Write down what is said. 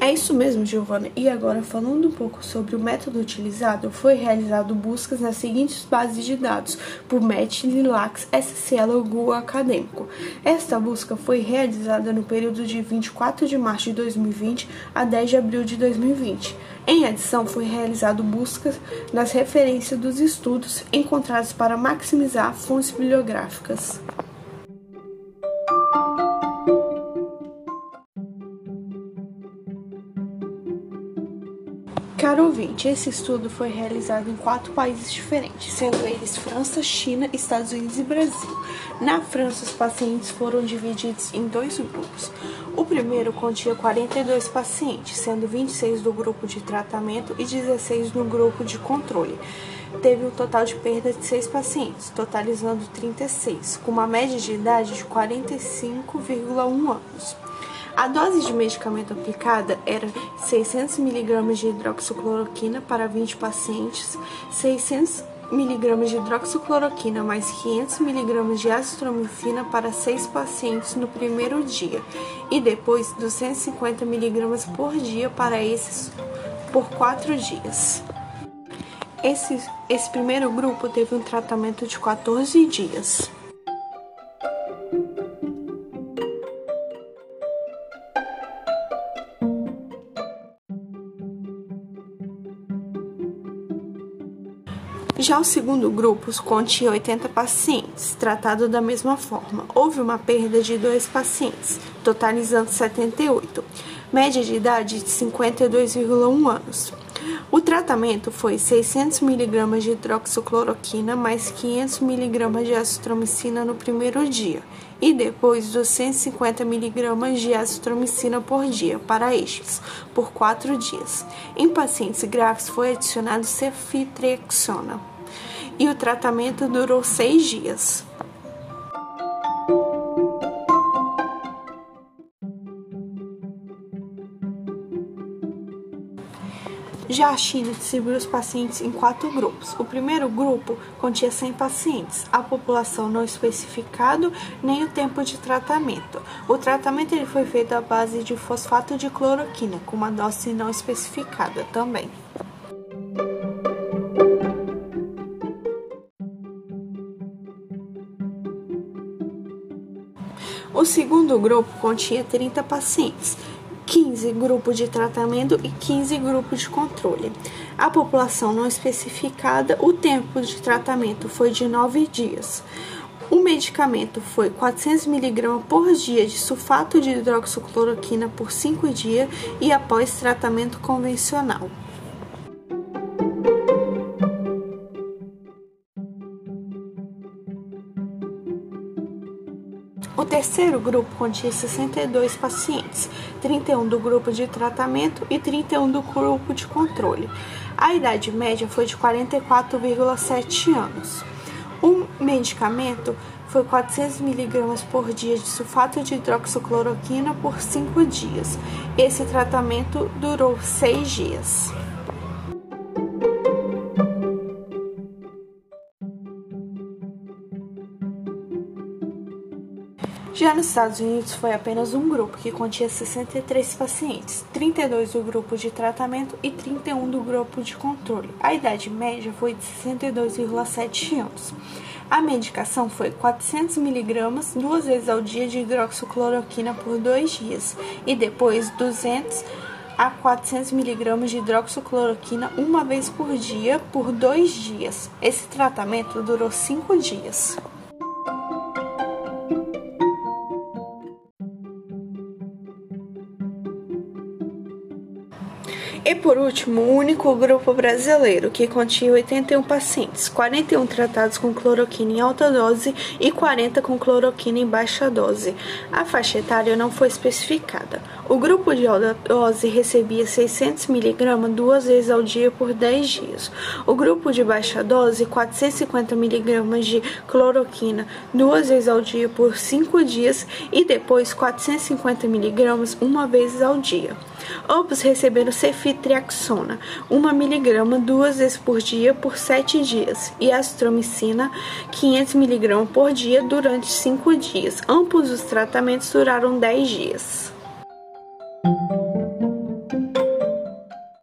É isso mesmo, Giovana. E agora, falando um pouco sobre o método utilizado, foi realizado buscas nas seguintes bases de dados por MET, Lilacs, SCL ou Google Acadêmico. Esta busca foi realizada no período de 24 de março de 2020 a 10 de abril de 2020. Em adição, foi realizado buscas nas referências dos estudos encontrados para maximizar fontes bibliográficas. Caro ouvinte, esse estudo foi realizado em quatro países diferentes, sendo eles França, China, Estados Unidos e Brasil. Na França, os pacientes foram divididos em dois grupos. O primeiro continha 42 pacientes, sendo 26 do grupo de tratamento e 16 no grupo de controle. Teve um total de perda de 6 pacientes, totalizando 36, com uma média de idade de 45,1 anos. A dose de medicamento aplicada era 600 mg de hidroxicloroquina para 20 pacientes, 600 mg de hidroxicloroquina mais 500 mg de azitromicina para 6 pacientes no primeiro dia e depois 250 mg por dia para esses por 4 dias. Esse, esse primeiro grupo teve um tratamento de 14 dias. Já o segundo grupo continha 80 pacientes, tratado da mesma forma. Houve uma perda de dois pacientes, totalizando 78, média de idade de 52,1 anos. O tratamento foi 600 mg de hidroxicloroquina mais 500 mg de azitromicina no primeiro dia e depois 250 mg de azitromicina por dia para estes, por quatro dias. Em pacientes graves foi adicionado ceftriaxona e o tratamento durou seis dias. Já a China distribuiu os pacientes em quatro grupos. O primeiro grupo continha 100 pacientes, a população não especificado nem o tempo de tratamento. O tratamento ele foi feito à base de fosfato de cloroquina, com uma dose não especificada também. O segundo grupo continha 30 pacientes, 15 grupos de tratamento e 15 grupos de controle. A população não especificada, o tempo de tratamento foi de 9 dias. O medicamento foi 400 mg por dia de sulfato de hidroxicloroquina por 5 dias e após tratamento convencional. O terceiro grupo continha 62 pacientes, 31 do grupo de tratamento e 31 do grupo de controle. A idade média foi de 44,7 anos. O medicamento foi 400 mg por dia de sulfato de hidroxicloroquina por 5 dias. Esse tratamento durou 6 dias. Já nos Estados Unidos foi apenas um grupo que continha 63 pacientes, 32 do grupo de tratamento e 31 do grupo de controle. A idade média foi de 62,7 anos. A medicação foi 400 mg duas vezes ao dia de hidroxicloroquina por dois dias e depois 200 a 400 mg de hidroxicloroquina uma vez por dia por dois dias. Esse tratamento durou cinco dias. E por último, o único grupo brasileiro que continha 81 pacientes, 41 tratados com cloroquina em alta dose e 40 com cloroquina em baixa dose. A faixa etária não foi especificada. O grupo de alta dose recebia 600 mg duas vezes ao dia por 10 dias. O grupo de baixa dose, 450 mg de cloroquina duas vezes ao dia por 5 dias e depois 450 mg uma vez ao dia. Ambos receberam ceftriaxona, 1 mg duas vezes por dia por 7 dias, e azitromicina, 500 mg por dia durante 5 dias. Ambos os tratamentos duraram 10 dias.